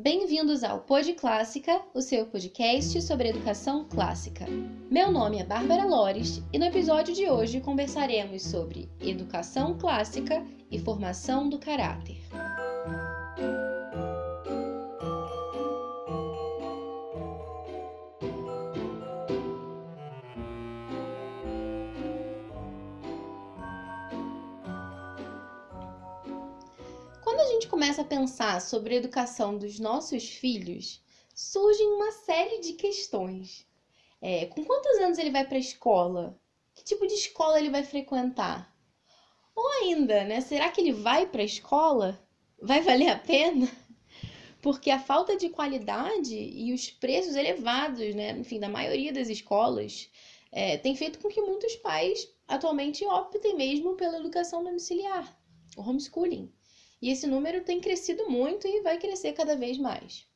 Bem-vindos ao Pod Clássica, o seu podcast sobre educação clássica. Meu nome é Bárbara Lores e no episódio de hoje conversaremos sobre educação clássica e formação do caráter. Pensar sobre a educação dos nossos filhos, surgem uma série de questões. É, com quantos anos ele vai para a escola? Que tipo de escola ele vai frequentar? Ou ainda, né? Será que ele vai para a escola? Vai valer a pena? Porque a falta de qualidade e os preços elevados, né, enfim, da maioria das escolas, é, tem feito com que muitos pais atualmente optem mesmo pela educação domiciliar, o homeschooling. E esse número tem crescido muito e vai crescer cada vez mais.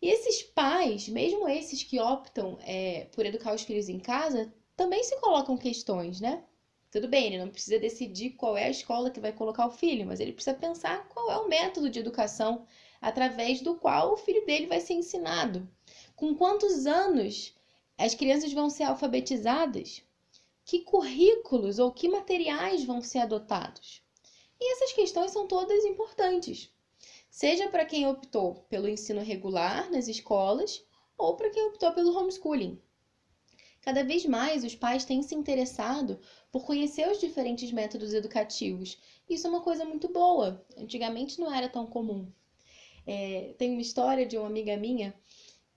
E esses pais, mesmo esses que optam é, por educar os filhos em casa, também se colocam questões, né? Tudo bem, ele não precisa decidir qual é a escola que vai colocar o filho, mas ele precisa pensar qual é o método de educação através do qual o filho dele vai ser ensinado. Com quantos anos as crianças vão ser alfabetizadas? Que currículos ou que materiais vão ser adotados? E essas questões são todas importantes, seja para quem optou pelo ensino regular nas escolas ou para quem optou pelo homeschooling. Cada vez mais os pais têm se interessado por conhecer os diferentes métodos educativos. Isso é uma coisa muito boa. Antigamente não era tão comum. É, tem uma história de uma amiga minha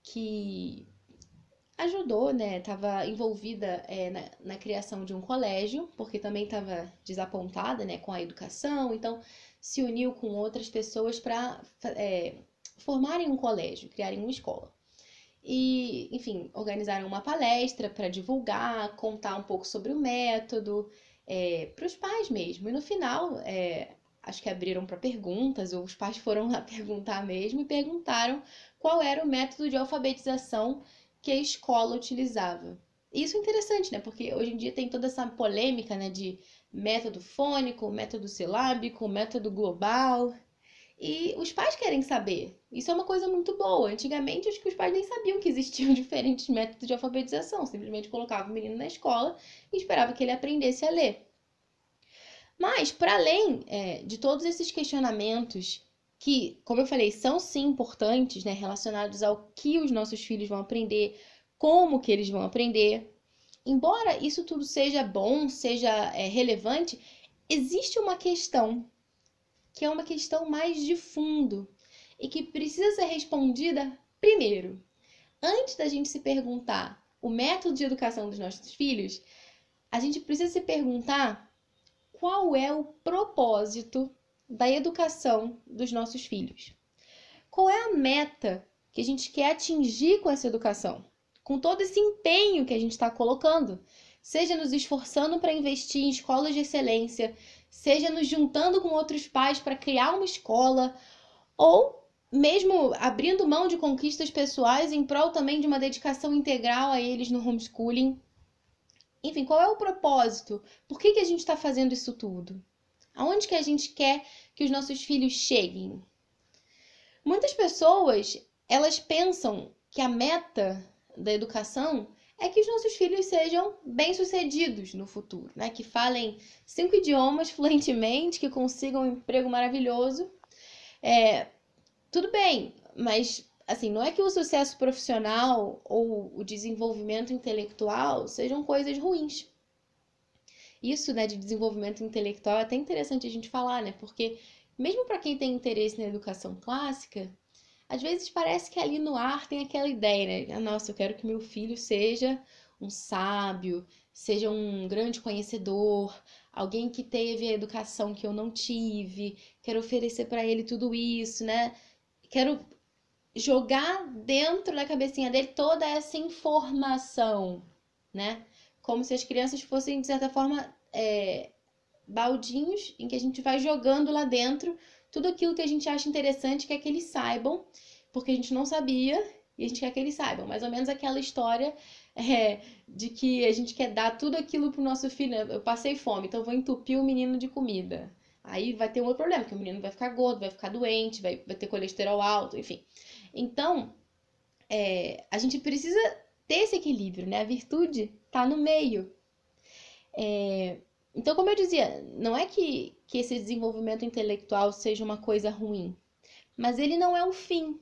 que ajudou, né? Estava envolvida é, na, na, criação de um colégio, porque também estava desapontada, né, com a educação. Então, se uniu com outras pessoas para é, formarem um colégio, criarem uma escola. E, enfim, organizaram uma palestra para divulgar, contar um pouco sobre o método, é, para os pais mesmo. E no final, é, acho que abriram para perguntas, ou os pais foram lá perguntar mesmo e perguntaram qual era o método de alfabetização que a escola utilizava. Isso é interessante, né? Porque hoje em dia tem toda essa polêmica, né, de método fônico, método silábico, método global. E os pais querem saber. Isso é uma coisa muito boa. Antigamente, acho que os pais nem sabiam que existiam diferentes métodos de alfabetização. Simplesmente colocava o menino na escola e esperava que ele aprendesse a ler. Mas, para além é, de todos esses questionamentos que, como eu falei, são sim importantes, né, relacionados ao que os nossos filhos vão aprender, como que eles vão aprender. Embora isso tudo seja bom, seja é, relevante, existe uma questão que é uma questão mais de fundo e que precisa ser respondida primeiro. Antes da gente se perguntar o método de educação dos nossos filhos, a gente precisa se perguntar qual é o propósito da educação dos nossos filhos. Qual é a meta que a gente quer atingir com essa educação? Com todo esse empenho que a gente está colocando, seja nos esforçando para investir em escolas de excelência, seja nos juntando com outros pais para criar uma escola, ou mesmo abrindo mão de conquistas pessoais em prol também de uma dedicação integral a eles no homeschooling. Enfim, qual é o propósito? Por que, que a gente está fazendo isso tudo? Aonde que a gente quer que os nossos filhos cheguem? Muitas pessoas, elas pensam que a meta da educação é que os nossos filhos sejam bem-sucedidos no futuro, né? Que falem cinco idiomas fluentemente, que consigam um emprego maravilhoso. É, tudo bem, mas assim, não é que o sucesso profissional ou o desenvolvimento intelectual sejam coisas ruins isso, né, de desenvolvimento intelectual é até interessante a gente falar, né? Porque mesmo para quem tem interesse na educação clássica, às vezes parece que ali no ar tem aquela ideia, né? Ah, nossa, eu quero que meu filho seja um sábio, seja um grande conhecedor, alguém que teve a educação que eu não tive, quero oferecer para ele tudo isso, né? Quero jogar dentro da cabecinha dele toda essa informação, né? Como se as crianças fossem, de certa forma, é, baldinhos em que a gente vai jogando lá dentro tudo aquilo que a gente acha interessante, quer que eles saibam, porque a gente não sabia e a gente quer que eles saibam. Mais ou menos aquela história é, de que a gente quer dar tudo aquilo pro nosso filho. Né? Eu passei fome, então vou entupir o menino de comida. Aí vai ter um outro problema, que o menino vai ficar gordo, vai ficar doente, vai, vai ter colesterol alto, enfim. Então, é, a gente precisa ter esse equilíbrio, né? A virtude tá no meio. É, então, como eu dizia, não é que, que esse desenvolvimento intelectual seja uma coisa ruim, mas ele não é o fim,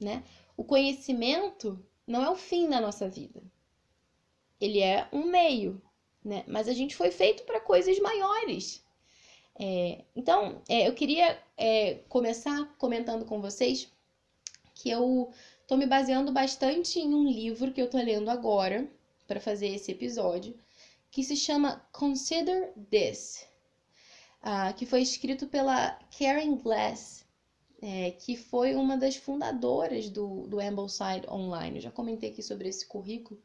né? O conhecimento não é o fim da nossa vida. Ele é um meio, né? Mas a gente foi feito para coisas maiores. É, então, é, eu queria é, começar comentando com vocês que eu estou me baseando bastante em um livro que eu estou lendo agora para fazer esse episódio, que se chama Consider This, uh, que foi escrito pela Karen Glass, é, que foi uma das fundadoras do, do Ambleside Online. Eu já comentei aqui sobre esse currículo,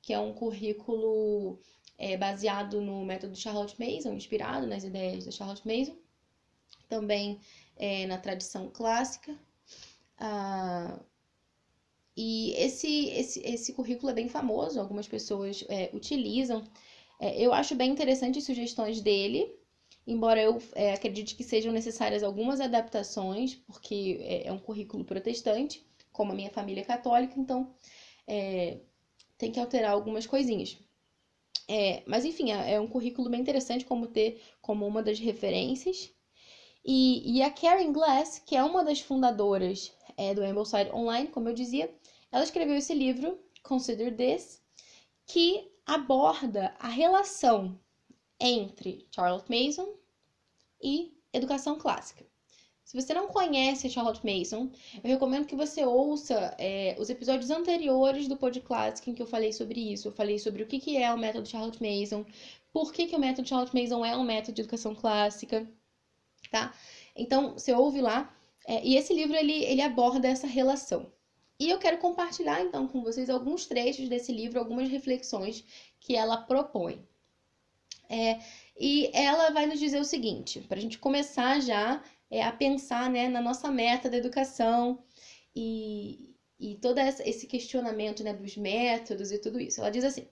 que é um currículo é, baseado no método Charlotte Mason, inspirado nas ideias da Charlotte Mason, também é, na tradição clássica. Ah, e esse, esse, esse currículo é bem famoso, algumas pessoas é, utilizam. É, eu acho bem interessante as sugestões dele, embora eu é, acredite que sejam necessárias algumas adaptações, porque é, é um currículo protestante, como a minha família é católica, então é, tem que alterar algumas coisinhas. É, mas enfim, é, um currículo bem interessante como ter como uma das referências. E, e a Karen Glass, que é uma das fundadoras é, do Ambleside Online, como eu dizia, ela escreveu esse livro, Consider This, que aborda a relação entre Charlotte Mason e educação clássica. Se você não conhece Charlotte Mason, eu recomendo que você ouça é, os episódios anteriores do Pod Clássico em que eu falei sobre isso. Eu falei sobre o que, que é o método Charlotte Mason, por que, que o método Charlotte Mason é um método de educação clássica, tá? Então, você ouve lá. É, e esse livro, ele, ele aborda essa relação. E eu quero compartilhar, então, com vocês alguns trechos desse livro, algumas reflexões que ela propõe. É, e ela vai nos dizer o seguinte, para a gente começar já é, a pensar né, na nossa meta da educação e, e todo esse questionamento né, dos métodos e tudo isso. Ela diz assim: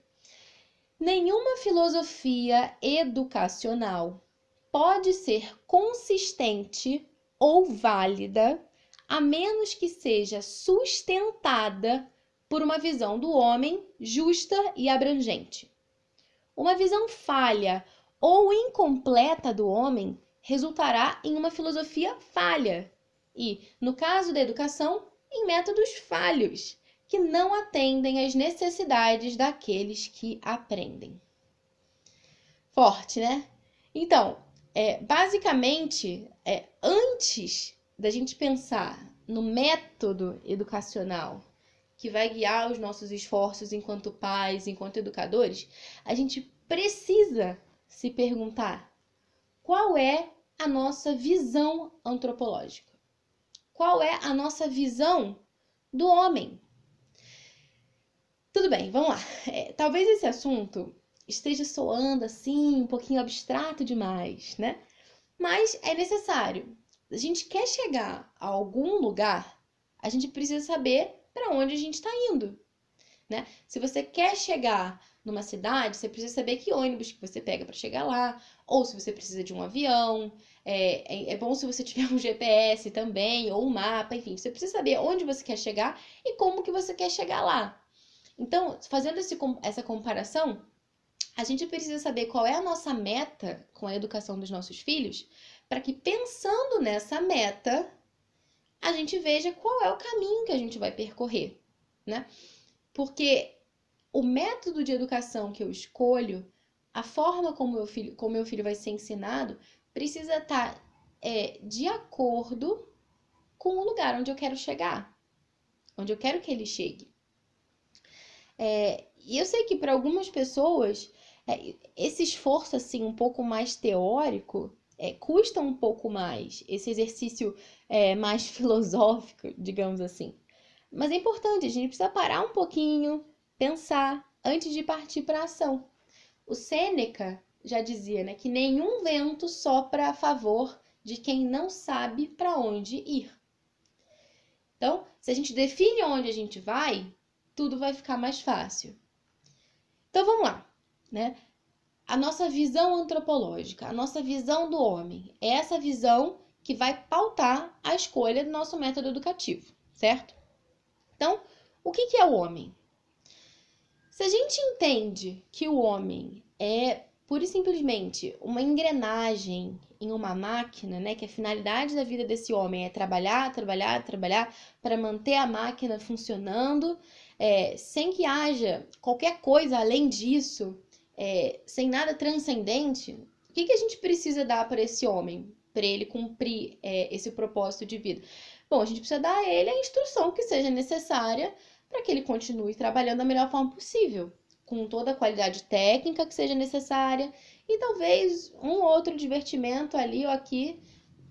nenhuma filosofia educacional pode ser consistente ou válida a menos que seja sustentada por uma visão do homem justa e abrangente. Uma visão falha ou incompleta do homem resultará em uma filosofia falha e, no caso da educação, em métodos falhos, que não atendem às necessidades daqueles que aprendem. Forte, né? Então, é, basicamente, é, antes da gente pensar no método educacional que vai guiar os nossos esforços enquanto pais, enquanto educadores, a gente precisa se perguntar qual é a nossa visão antropológica? Qual é a nossa visão do homem? Tudo bem, vamos lá. É, talvez esse assunto esteja soando assim, um pouquinho abstrato demais, né? Mas é necessário. A gente quer chegar a algum lugar, a gente precisa saber para onde a gente está indo, né? Se você quer chegar numa cidade, você precisa saber que ônibus que você pega para chegar lá, ou se você precisa de um avião. É, é, é, bom se você tiver um GPS também, ou um mapa, enfim, você precisa saber onde você quer chegar e como que você quer chegar lá. Então, fazendo esse, essa comparação, a gente precisa saber qual é a nossa meta com a educação dos nossos filhos, para que pensando nessa meta, a gente veja qual é o caminho que a gente vai percorrer, né? Porque o método de educação que eu escolho, a forma como meu filho, como meu filho vai ser ensinado, precisa estar tá, é, de acordo com o lugar onde eu quero chegar, onde eu quero que ele chegue. É, e eu sei que para algumas pessoas esse esforço assim um pouco mais teórico é, custa um pouco mais, esse exercício é, mais filosófico, digamos assim. Mas é importante, a gente precisa parar um pouquinho, pensar antes de partir para a ação. O Sêneca já dizia né, que nenhum vento sopra a favor de quem não sabe para onde ir. Então, se a gente define onde a gente vai, tudo vai ficar mais fácil. Então vamos lá, né? a nossa visão antropológica, a nossa visão do homem. É essa visão que vai pautar a escolha do nosso método educativo, certo? Então, o que, que é o homem? Se a gente entende que o homem é pura e simplesmente uma engrenagem em uma máquina, né? Que a finalidade da vida desse homem é trabalhar, trabalhar, trabalhar para manter a máquina funcionando, é, sem que haja qualquer coisa além disso, é, sem nada transcendente. O que, que a gente precisa dar para esse homem, para ele cumprir é, esse propósito de vida? Bom, a gente precisa dar a ele a instrução que seja necessária para que ele continue trabalhando da melhor forma possível com toda a qualidade técnica que seja necessária e talvez um outro divertimento ali ou aqui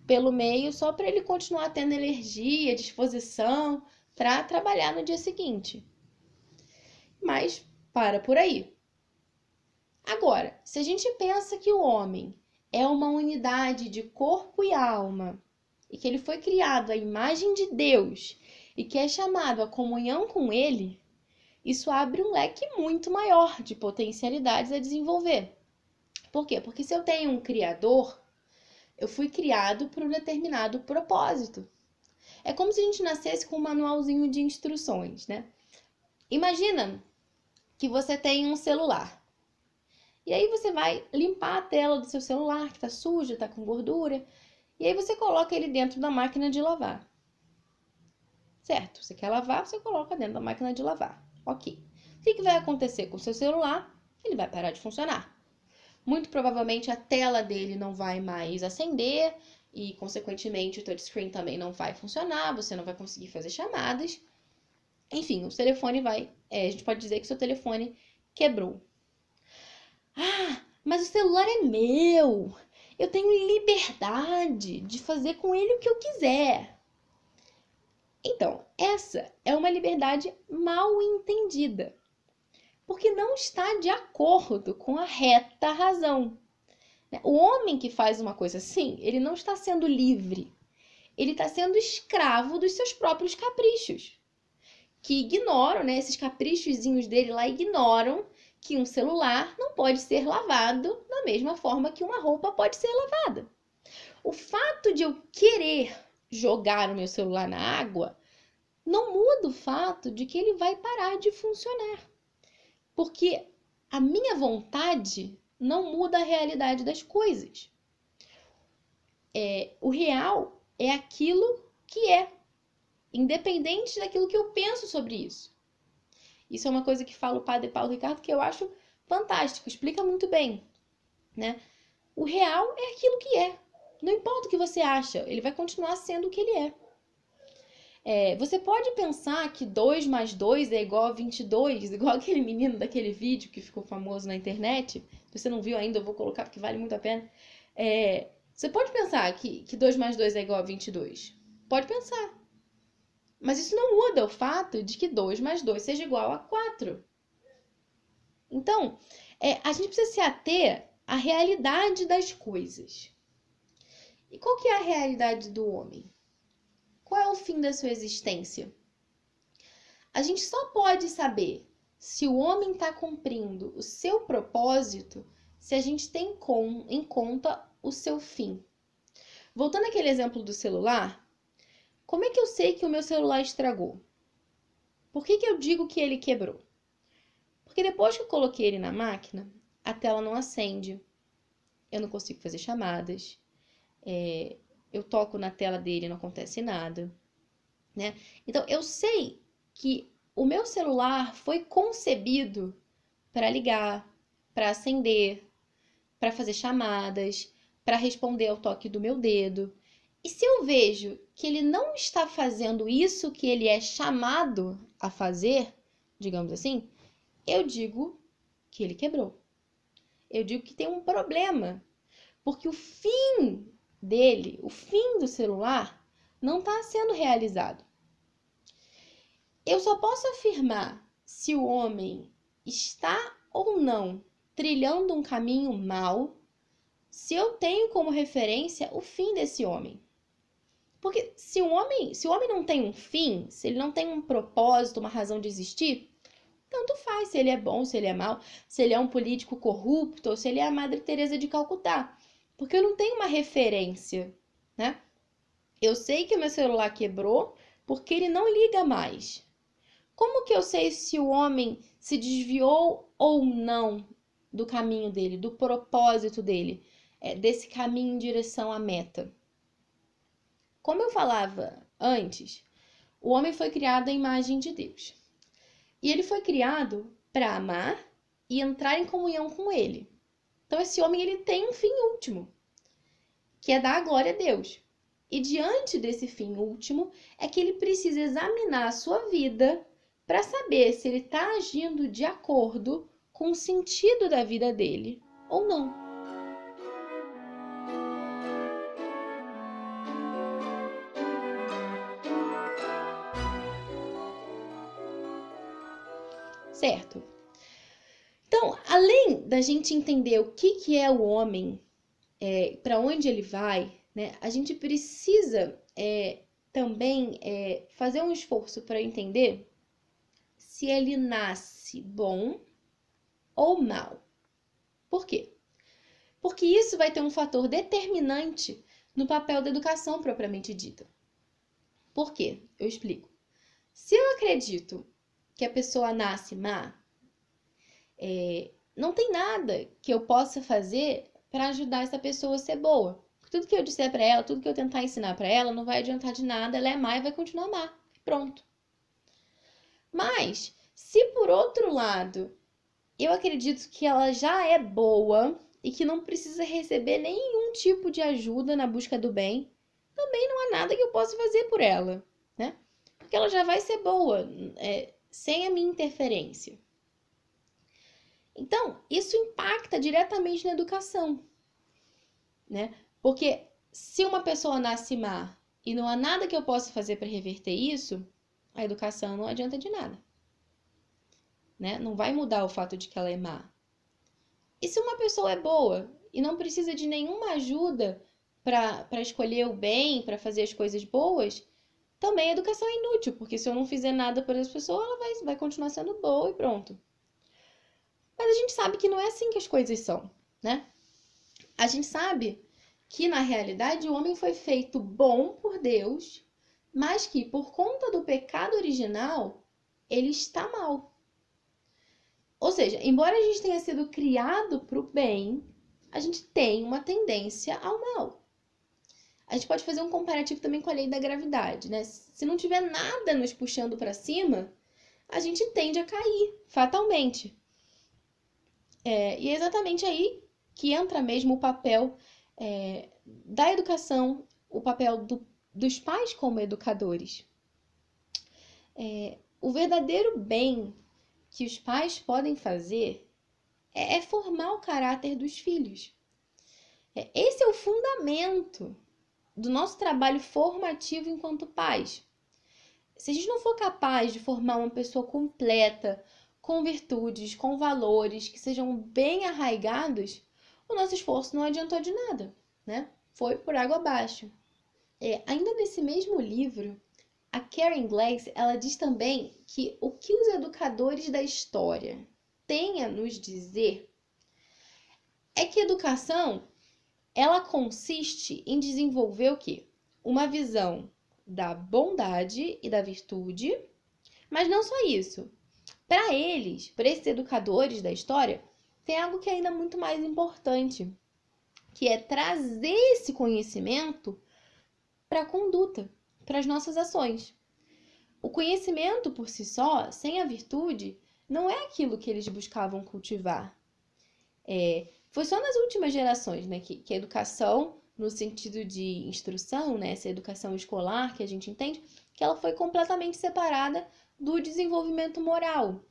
pelo meio, só para ele continuar tendo energia, disposição para trabalhar no dia seguinte. Mas para por aí. Agora, se a gente pensa que o homem é uma unidade de corpo e alma e que ele foi criado à imagem de Deus e que é chamado à comunhão com ele, isso abre um leque muito maior de potencialidades a desenvolver. Por quê? Porque se eu tenho um criador, eu fui criado por um determinado propósito. É como se a gente nascesse com um manualzinho de instruções, né? Imagina que você tem um celular. E aí você vai limpar a tela do seu celular, que tá suja, tá com gordura, e aí você coloca ele dentro da máquina de lavar. Certo? Você quer lavar, você coloca dentro da máquina de lavar. Ok. O que, que vai acontecer com o seu celular? Ele vai parar de funcionar. Muito provavelmente a tela dele não vai mais acender e, consequentemente, o touchscreen também não vai funcionar, você não vai conseguir fazer chamadas. Enfim, o telefone vai. É, a gente pode dizer que seu telefone quebrou. Ah, mas o celular é meu! Eu tenho liberdade de fazer com ele o que eu quiser. Então, essa é uma liberdade mal entendida, porque não está de acordo com a reta razão. O homem que faz uma coisa assim, ele não está sendo livre, ele está sendo escravo dos seus próprios caprichos, que ignoram, né? Esses caprichozinhos dele lá ignoram que um celular não pode ser lavado da mesma forma que uma roupa pode ser lavada. O fato de eu querer jogar o meu celular na água, não muda o fato de que ele vai parar de funcionar. Porque a minha vontade não muda a realidade das coisas. É, o real é aquilo que é, independente daquilo que eu penso sobre isso. Isso é uma coisa que fala o padre Paulo Ricardo que eu acho fantástico, explica muito bem, né? O real é aquilo que é. Não importa o que você acha, ele vai continuar sendo o que ele é. é você pode pensar que 2 mais 2 é igual a 22, igual aquele menino daquele vídeo que ficou famoso na internet. Se você não viu ainda, eu vou colocar porque vale muito a pena. É, você pode pensar que, que 2 mais 2 é igual a 22. Pode pensar. Mas isso não muda o fato de que 2 mais 2 seja igual a 4. Então, é, a gente precisa se ater à realidade das coisas. E qual que é a realidade do homem? Qual é o fim da sua existência? A gente só pode saber se o homem está cumprindo o seu propósito se a gente tem com, em conta o seu fim. Voltando àquele exemplo do celular, como é que eu sei que o meu celular estragou? Por que, que eu digo que ele quebrou? Porque depois que eu coloquei ele na máquina, a tela não acende, eu não consigo fazer chamadas, é, eu toco na tela dele não acontece nada, né? Então eu sei que o meu celular foi concebido para ligar, para acender, para fazer chamadas, para responder ao toque do meu dedo. E se eu vejo que ele não está fazendo isso que ele é chamado a fazer, digamos assim, eu digo que ele quebrou. Eu digo que tem um problema, porque o fim dele, o fim do celular, não está sendo realizado. Eu só posso afirmar se o homem está ou não trilhando um caminho mau se eu tenho como referência o fim desse homem. Porque se o homem, se o homem não tem um fim, se ele não tem um propósito, uma razão de existir, tanto faz se ele é bom, se ele é mau, se ele é um político corrupto ou se ele é a Madre Teresa de Calcutá, porque eu não tenho uma referência, né? Eu sei que meu celular quebrou porque ele não liga mais. Como que eu sei se o homem se desviou ou não do caminho dele, do propósito dele, é, desse caminho em direção à meta? Como eu falava antes, o homem foi criado à imagem de Deus. E ele foi criado para amar e entrar em comunhão com ele. Então esse homem ele tem um fim último, que é dar a glória a Deus. E diante desse fim último é que ele precisa examinar a sua vida para saber se ele está agindo de acordo com o sentido da vida dele ou não. Certo? Então, além da gente entender o que, que é o homem, é, para onde ele vai, né, a gente precisa é, também é, fazer um esforço para entender se ele nasce bom ou mal. Por quê? Porque isso vai ter um fator determinante no papel da educação propriamente dita. Por quê? Eu explico. Se eu acredito que a pessoa nasce má, é, não tem nada que eu possa fazer para ajudar essa pessoa a ser boa. Tudo que eu disser para ela, tudo que eu tentar ensinar para ela, não vai adiantar de nada, ela é má e vai continuar má. Pronto. Mas, se por outro lado, eu acredito que ela já é boa e que não precisa receber nenhum tipo de ajuda na busca do bem, também não há nada que eu possa fazer por ela, né? Porque ela já vai ser boa. É, sem a minha interferência. Então, isso impacta diretamente na educação, né? Porque se uma pessoa nasce má e não há nada que eu possa fazer para reverter isso, a educação não adianta de nada. Né? Não vai mudar o fato de que ela é má. E se uma pessoa é boa e não precisa de nenhuma ajuda para escolher o bem, para fazer as coisas boas, também a educação é inútil, porque se eu não fizer nada para essa pessoa, ela vai, vai continuar sendo boa e pronto. Mas a gente sabe que não é assim que as coisas são, né? A gente sabe que na realidade o homem foi feito bom por Deus, mas que por conta do pecado original, ele está mal. Ou seja, embora a gente tenha sido criado para o bem, a gente tem uma tendência ao mal a gente pode fazer um comparativo também com a lei da gravidade, né? Se não tiver nada nos puxando para cima, a gente tende a cair fatalmente. É, e é exatamente aí que entra mesmo o papel é, da educação, o papel do, dos pais como educadores. É, o verdadeiro bem que os pais podem fazer é, é formar o caráter dos filhos. É, esse é o fundamento do nosso trabalho formativo enquanto pais. Se a gente não for capaz de formar uma pessoa completa, com virtudes, com valores que sejam bem arraigados, o nosso esforço não adiantou de nada, né? Foi por água abaixo. É, ainda nesse mesmo livro, a Karen Glass, ela diz também que o que os educadores da história têm a nos dizer é que educação ela consiste em desenvolver o quê? Uma visão da bondade e da virtude, mas não só isso. Para eles, para esses educadores da história, tem algo que é ainda muito mais importante, que é trazer esse conhecimento para a conduta, para as nossas ações. O conhecimento por si só, sem a virtude, não é aquilo que eles buscavam cultivar. É, foi só nas últimas gerações, né, que, que a educação, no sentido de instrução, né, essa educação escolar que a gente entende, que ela foi completamente separada do desenvolvimento moral.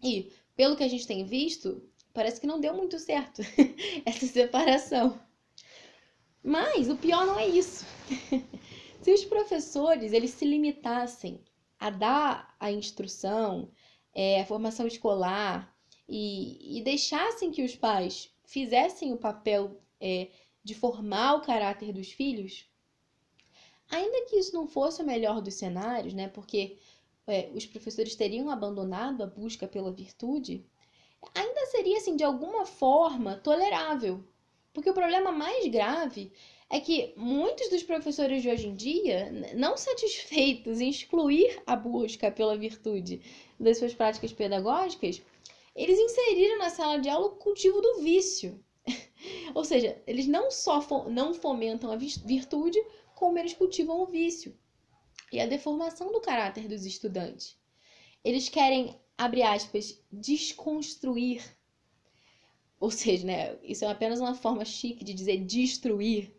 E, pelo que a gente tem visto, parece que não deu muito certo essa separação. Mas o pior não é isso. se os professores eles se limitassem a dar a instrução, é, a formação escolar e, e deixassem que os pais fizessem o papel é, de formar o caráter dos filhos, ainda que isso não fosse o melhor dos cenários, né? Porque é, os professores teriam abandonado a busca pela virtude, ainda seria, assim, de alguma forma tolerável. Porque o problema mais grave é que muitos dos professores de hoje em dia, não satisfeitos em excluir a busca pela virtude das suas práticas pedagógicas, eles inseriram na sala de aula o cultivo do vício. Ou seja, eles não só não fomentam a virtude, como eles cultivam o vício e a deformação do caráter dos estudantes. Eles querem, abre aspas, desconstruir. Ou seja, né, isso é apenas uma forma chique de dizer destruir.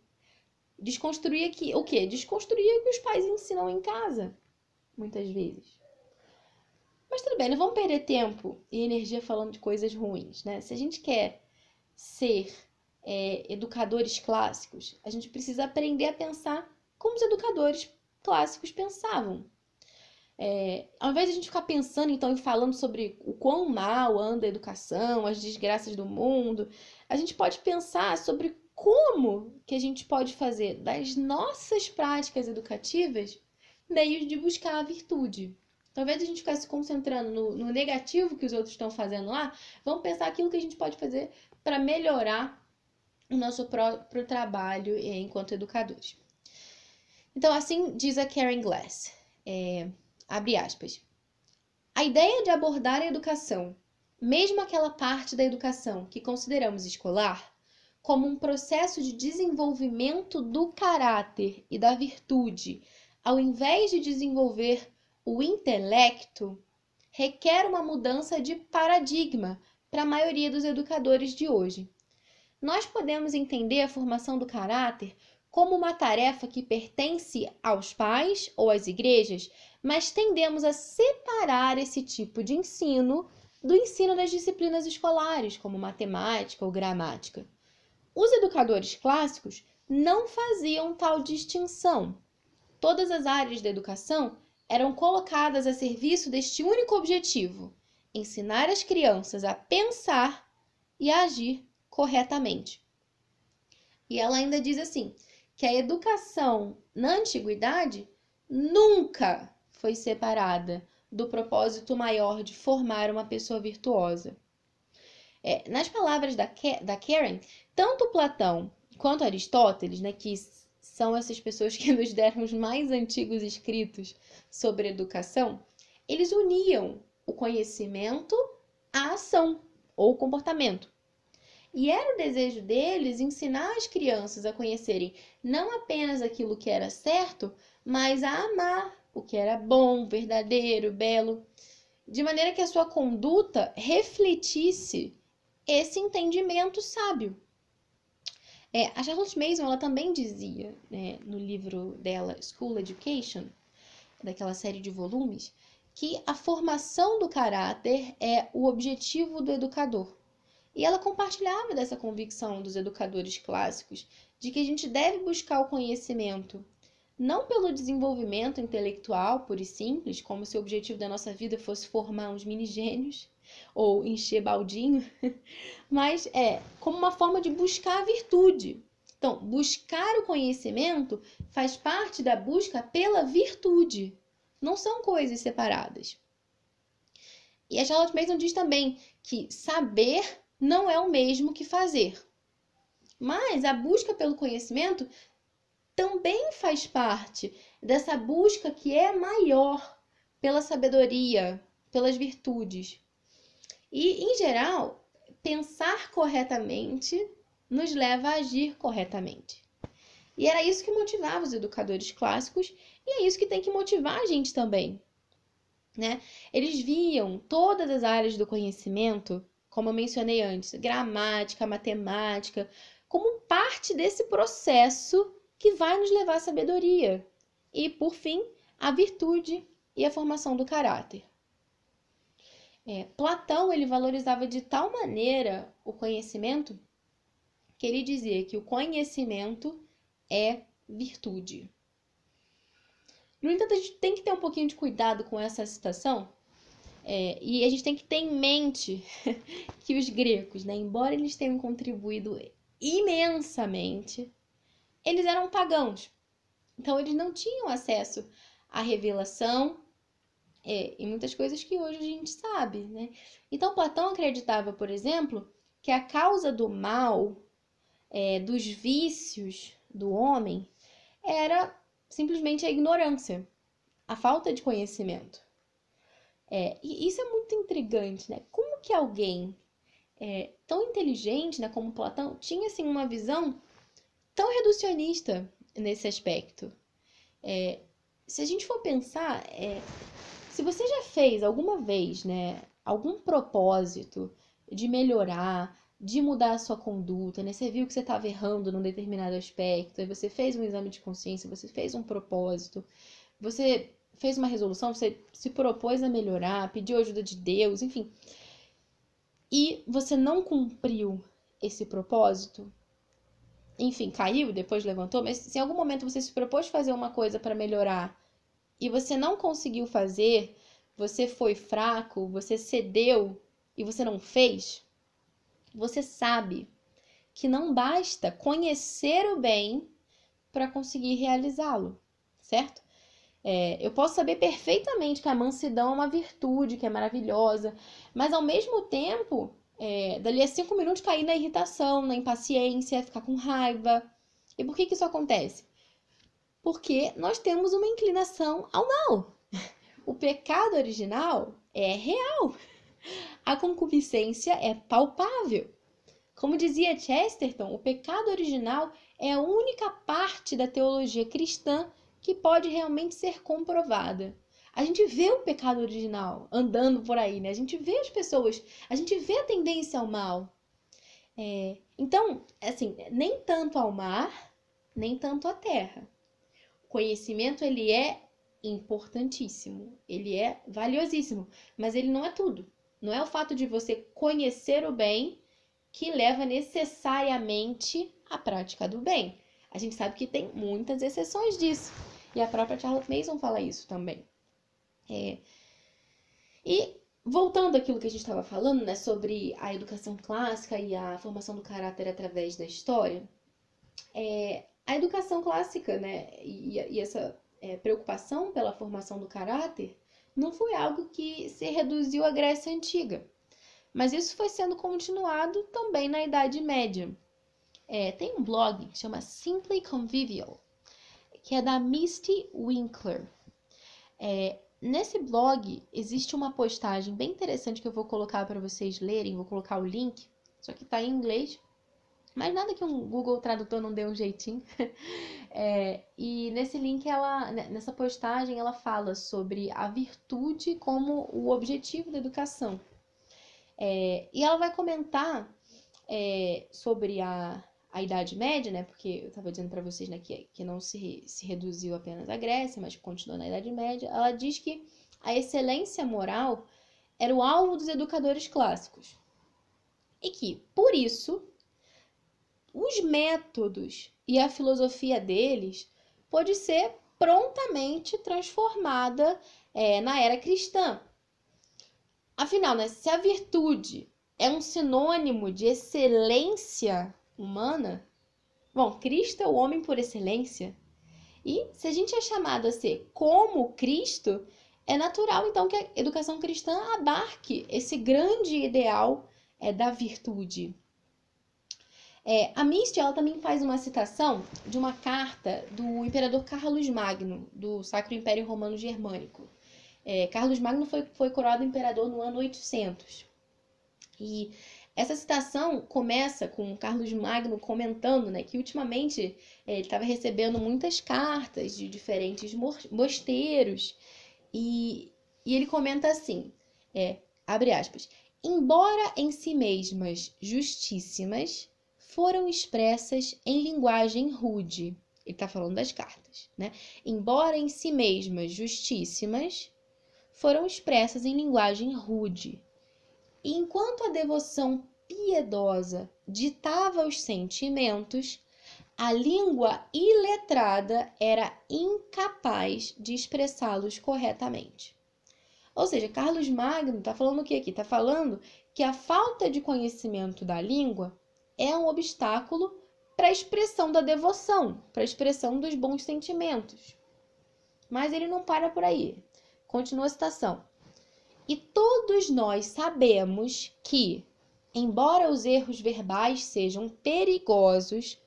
Desconstruir aqui, o quê? Desconstruir o que os pais ensinam em casa, muitas vezes. Mas tudo bem, não vamos perder tempo e energia falando de coisas ruins, né? Se a gente quer ser é, educadores clássicos, a gente precisa aprender a pensar como os educadores clássicos pensavam. É, ao invés de a gente ficar pensando então e falando sobre o quão mal anda a educação, as desgraças do mundo, a gente pode pensar sobre como que a gente pode fazer das nossas práticas educativas meios de buscar a virtude. Talvez a gente ficar se concentrando no, no negativo que os outros estão fazendo lá, vamos pensar aquilo que a gente pode fazer para melhorar o nosso próprio trabalho enquanto educadores. Então, assim diz a Karen Glass, é, abre aspas. A ideia de abordar a educação, mesmo aquela parte da educação que consideramos escolar, como um processo de desenvolvimento do caráter e da virtude, ao invés de desenvolver o intelecto requer uma mudança de paradigma para a maioria dos educadores de hoje. Nós podemos entender a formação do caráter como uma tarefa que pertence aos pais ou às igrejas, mas tendemos a separar esse tipo de ensino do ensino das disciplinas escolares, como matemática ou gramática. Os educadores clássicos não faziam tal distinção. Todas as áreas da educação eram colocadas a serviço deste único objetivo: ensinar as crianças a pensar e a agir corretamente. E ela ainda diz assim: que a educação na antiguidade nunca foi separada do propósito maior de formar uma pessoa virtuosa. É, nas palavras da, da Karen, tanto Platão quanto Aristóteles, né, que são essas pessoas que nos deram os mais antigos escritos sobre educação, eles uniam o conhecimento à ação ou comportamento. E era o desejo deles ensinar as crianças a conhecerem não apenas aquilo que era certo, mas a amar o que era bom, verdadeiro, belo, de maneira que a sua conduta refletisse esse entendimento sábio. É, a Charlotte Mason ela também dizia né, no livro dela School Education, daquela série de volumes, que a formação do caráter é o objetivo do educador. E ela compartilhava dessa convicção dos educadores clássicos de que a gente deve buscar o conhecimento não pelo desenvolvimento intelectual puro e simples, como se o objetivo da nossa vida fosse formar uns mini gênios, ou encher baldinho, mas é como uma forma de buscar a virtude. Então, buscar o conhecimento faz parte da busca pela virtude. Não são coisas separadas. E a Charlotte Mason diz também que saber não é o mesmo que fazer. Mas a busca pelo conhecimento também faz parte dessa busca que é maior pela sabedoria, pelas virtudes. E, em geral, pensar corretamente nos leva a agir corretamente. E era isso que motivava os educadores clássicos e é isso que tem que motivar a gente também. Né? Eles viam todas as áreas do conhecimento, como eu mencionei antes, gramática, matemática, como parte desse processo que vai nos levar à sabedoria e, por fim, à virtude e à formação do caráter. É, Platão ele valorizava de tal maneira o conhecimento que ele dizia que o conhecimento é virtude. No entanto, a gente tem que ter um pouquinho de cuidado com essa citação é, e a gente tem que ter em mente que os gregos, né, embora eles tenham contribuído imensamente, eles eram pagãos. Então, eles não tinham acesso à revelação é, e muitas coisas que hoje a gente sabe, né? Então, Platão acreditava, por exemplo, que a causa do mal, é, dos vícios do homem, era simplesmente a ignorância, a falta de conhecimento. É, e isso é muito intrigante, né? Como que alguém é, tão inteligente, né, como Platão, tinha assim uma visão tão reducionista nesse aspecto? É, se a gente for pensar, é, se você já fez alguma vez, né, algum propósito de melhorar, de mudar a sua conduta, né? Você viu que você estava errando num determinado aspecto, aí você fez um exame de consciência, você fez um propósito, você fez uma resolução, você se propôs a melhorar, pediu ajuda de Deus, enfim. E você não cumpriu esse propósito, enfim, caiu, depois levantou, mas se em algum momento você se propôs fazer uma coisa para melhorar e você não conseguiu fazer, você foi fraco, você cedeu e você não fez, você sabe que não basta conhecer o bem para conseguir realizá-lo, certo? É, eu posso saber perfeitamente que a mansidão é uma virtude, que é maravilhosa, mas ao mesmo tempo, é, dali a cinco minutos cair na irritação, na impaciência, ficar com raiva. E por que, que isso acontece? Porque nós temos uma inclinação ao mal. O pecado original é real. A concupiscência é palpável. Como dizia Chesterton, o pecado original é a única parte da teologia cristã que pode realmente ser comprovada. A gente vê o pecado original andando por aí, né? A gente vê as pessoas, a gente vê a tendência ao mal. É, então, assim, nem tanto ao mar, nem tanto à terra conhecimento ele é importantíssimo, ele é valiosíssimo, mas ele não é tudo. Não é o fato de você conhecer o bem que leva necessariamente à prática do bem. A gente sabe que tem muitas exceções disso. E a própria Charlotte Mason fala isso também. É... E voltando àquilo que a gente estava falando, né, sobre a educação clássica e a formação do caráter através da história, é, a educação clássica, né, e, e essa é, preocupação pela formação do caráter não foi algo que se reduziu à Grécia Antiga, mas isso foi sendo continuado também na Idade Média. É, tem um blog que chama Simply Convivial, que é da Misty Winkler. É, nesse blog existe uma postagem bem interessante que eu vou colocar para vocês lerem, vou colocar o link, só que está em inglês, mas nada que um Google Tradutor não dê um jeitinho. É, e nesse link, ela, nessa postagem, ela fala sobre a virtude como o objetivo da educação. É, e ela vai comentar é, sobre a, a Idade Média, né? Porque eu estava dizendo para vocês né, que, que não se, se reduziu apenas à Grécia, mas continuou na Idade Média. Ela diz que a excelência moral era o alvo dos educadores clássicos. E que, por isso, os métodos e a filosofia deles pode ser prontamente transformada é, na era cristã. Afinal, né, se a virtude é um sinônimo de excelência humana, bom, Cristo é o homem por excelência. E se a gente é chamado a ser como Cristo, é natural então que a educação cristã abarque esse grande ideal é, da virtude. É, a Misty ela também faz uma citação de uma carta do imperador Carlos Magno, do Sacro Império Romano Germânico. É, Carlos Magno foi, foi coroado imperador no ano 800. E essa citação começa com Carlos Magno comentando né, que ultimamente é, ele estava recebendo muitas cartas de diferentes mosteiros e, e ele comenta assim, é, abre aspas, embora em si mesmas justíssimas, foram expressas em linguagem rude. Ele está falando das cartas, né? Embora em si mesmas justíssimas, foram expressas em linguagem rude. E enquanto a devoção piedosa ditava os sentimentos, a língua iletrada era incapaz de expressá-los corretamente. Ou seja, Carlos Magno está falando o que aqui? Está falando que a falta de conhecimento da língua é um obstáculo para a expressão da devoção, para a expressão dos bons sentimentos. Mas ele não para por aí. Continua a citação. E todos nós sabemos que, embora os erros verbais sejam perigosos,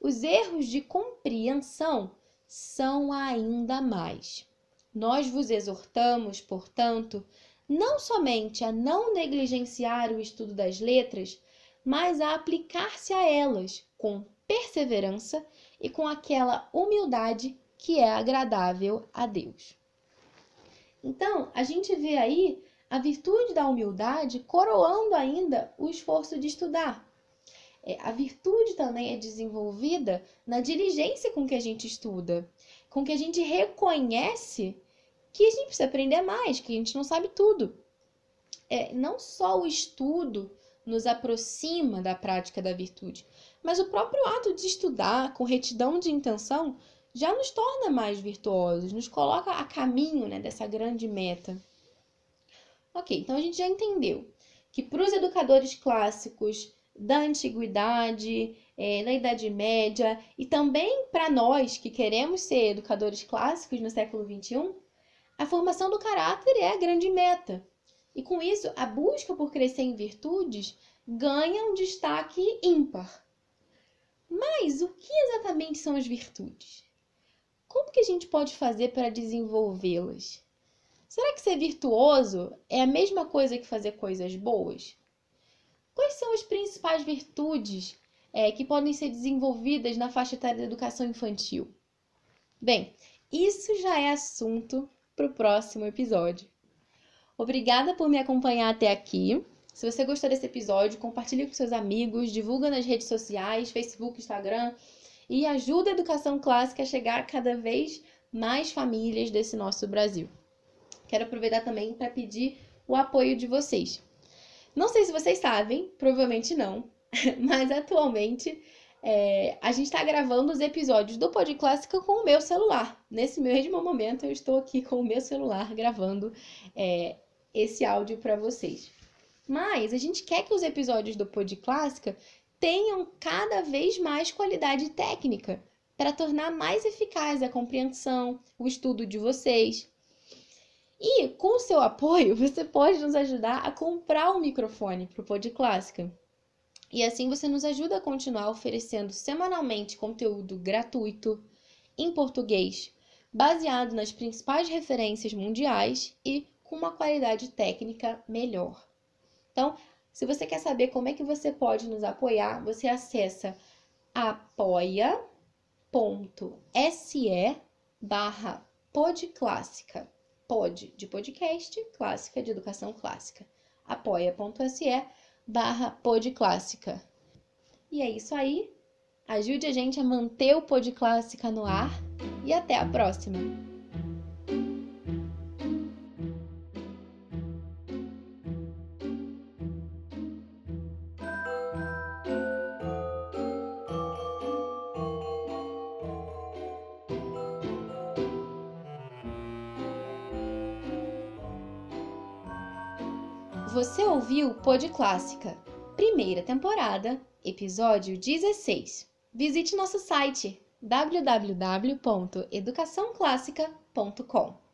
os erros de compreensão são ainda mais. Nós vos exortamos, portanto, não somente a não negligenciar o estudo das letras, mas a aplicar-se a elas com perseverança e com aquela humildade que é agradável a Deus. Então, a gente vê aí a virtude da humildade coroando ainda o esforço de estudar. É, a virtude também é desenvolvida na diligência com que a gente estuda, com que a gente reconhece que a gente precisa aprender mais, que a gente não sabe tudo. É, não só o estudo nos aproxima da prática da virtude, mas o próprio ato de estudar com retidão de intenção já nos torna mais virtuosos, nos coloca a caminho né, dessa grande meta. Ok, então a gente já entendeu que para os educadores clássicos da antiguidade, é, na Idade Média e também para nós que queremos ser educadores clássicos no século XXI, a formação do caráter é a grande meta. E com isso, a busca por crescer em virtudes ganha um destaque ímpar. Mas o que exatamente são as virtudes? Como que a gente pode fazer para desenvolvê-las? Será que ser virtuoso é a mesma coisa que fazer coisas boas? Quais são as principais virtudes é, que podem ser desenvolvidas na faixa etária da educação infantil? Bem, isso já é assunto para o próximo episódio. Obrigada por me acompanhar até aqui. Se você gostou desse episódio, compartilhe com seus amigos, divulga nas redes sociais, Facebook, Instagram e ajuda a educação clássica a chegar a cada vez mais famílias desse nosso Brasil. Quero aproveitar também para pedir o apoio de vocês. Não sei se vocês sabem, provavelmente não, mas atualmente é, a gente está gravando os episódios do Pod Clássica com o meu celular. Nesse mesmo momento, eu estou aqui com o meu celular gravando é, esse áudio para vocês. Mas a gente quer que os episódios do Pod Clássica tenham cada vez mais qualidade técnica para tornar mais eficaz a compreensão, o estudo de vocês. E com o seu apoio, você pode nos ajudar a comprar um microfone para o Pod Clássica. E assim você nos ajuda a continuar oferecendo semanalmente conteúdo gratuito em português, baseado nas principais referências mundiais e com uma qualidade técnica melhor. Então, se você quer saber como é que você pode nos apoiar, você acessa apoia.se barra podclássica pod de podcast, clássica de educação clássica. apoia.se barra podclássica. E é isso aí. Ajude a gente a manter o Pod Clássica no ar e até a próxima! Ouviu Pod Clássica, primeira temporada, episódio 16. Visite nosso site www.educaçãoclássica.com.